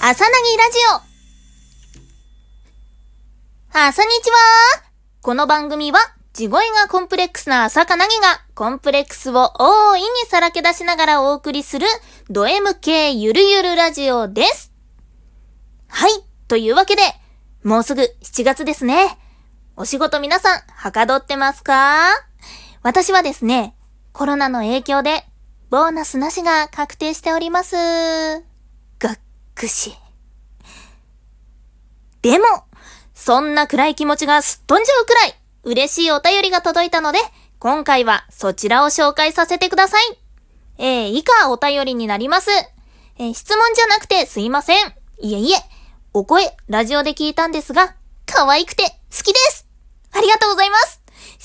朝なぎラジオ朝にちはこの番組は、地声がコンプレックスな朝かなぎが、コンプレックスを大いにさらけ出しながらお送りする、ド M 系ゆるゆるラジオです。はい、というわけで、もうすぐ7月ですね。お仕事皆さん、はかどってますか？私はですね、コロナの影響で、ボーナスなしが確定しております。がっくし。でも、そんな暗い気持ちがすっ飛んじゃうくらい、嬉しいお便りが届いたので、今回はそちらを紹介させてください。えー、以下お便りになります。えー、質問じゃなくてすいません。いえいえ、お声、ラジオで聞いたんですが、可愛くて好きですありがとうございます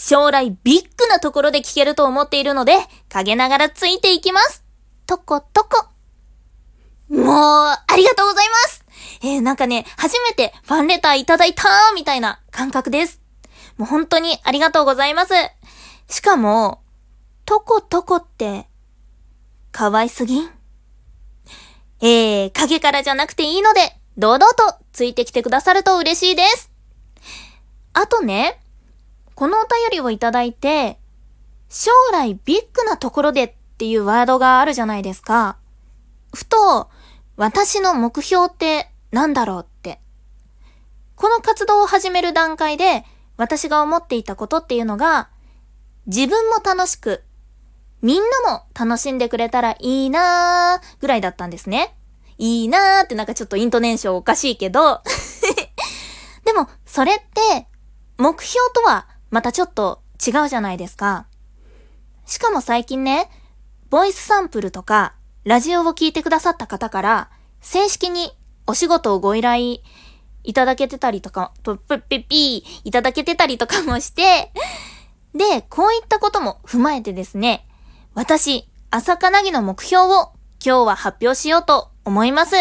将来ビッグなところで聞けると思っているので、陰ながらついていきます。とことこ。もう、ありがとうございますえー、なんかね、初めてファンレターいただいたーみたいな感覚です。もう本当にありがとうございます。しかも、とことこって、可愛すぎん？えー、影からじゃなくていいので、堂々とついてきてくださると嬉しいです。あとね、このお便りをいただいて、将来ビッグなところでっていうワードがあるじゃないですか。ふと、私の目標って何だろうって。この活動を始める段階で、私が思っていたことっていうのが、自分も楽しく、みんなも楽しんでくれたらいいなーぐらいだったんですね。いいなーってなんかちょっとイントネーションおかしいけど でも、それって、目標とはまたちょっと違うじゃないですか。しかも最近ね、ボイスサンプルとか、ラジオを聞いてくださった方から、正式にお仕事をご依頼いただけてたりとか、ぷっぴっぴーいただけてたりとかもして、で、こういったことも踏まえてですね、私、朝かなぎの目標を今日は発表しようと思います。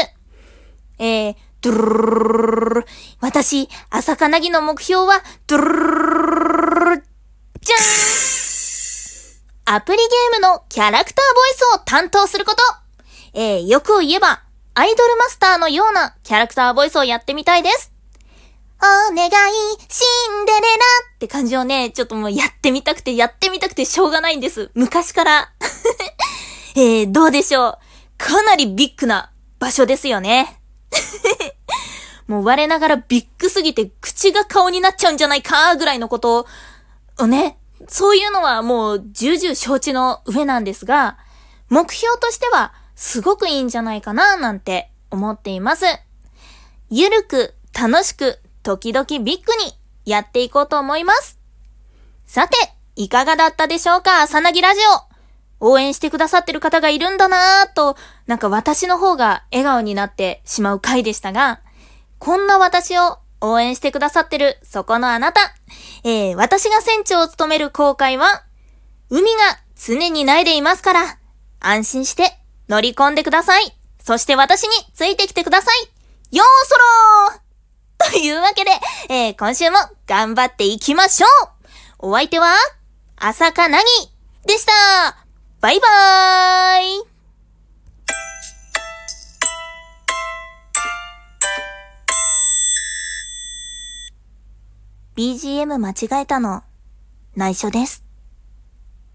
えー、ドゥルルルルル私、朝かなぎの目標は、ドゥルルルルじゃんアプリゲームのキャラクターボイスを担当することえー、よく言えば、アイドルマスターのようなキャラクターボイスをやってみたいです。お願い、シンデレラって感じをね、ちょっともうやってみたくて、やってみたくてしょうがないんです。昔から。えー、どうでしょう。かなりビッグな場所ですよね。もう我ながらビッグすぎて口が顔になっちゃうんじゃないかぐらいのことをね、そういうのはもう重々承知の上なんですが、目標としてはすごくいいんじゃないかななんて思っています。ゆるく、楽しく、時々ビッグにやっていこうと思います。さて、いかがだったでしょうか？さなぎラジオ。応援してくださってる方がいるんだなぁと、なんか私の方が笑顔になってしまう回でしたが、こんな私を応援してくださってるそこのあなた。えー、私が船長を務める航海は、海が常にないでいますから、安心して乗り込んでください。そして私についてきてください。よーそろーというわけで、えー、今週も頑張っていきましょうお相手は、朝かなぎでしたバイバーイ BGM 間違えたの、内緒です。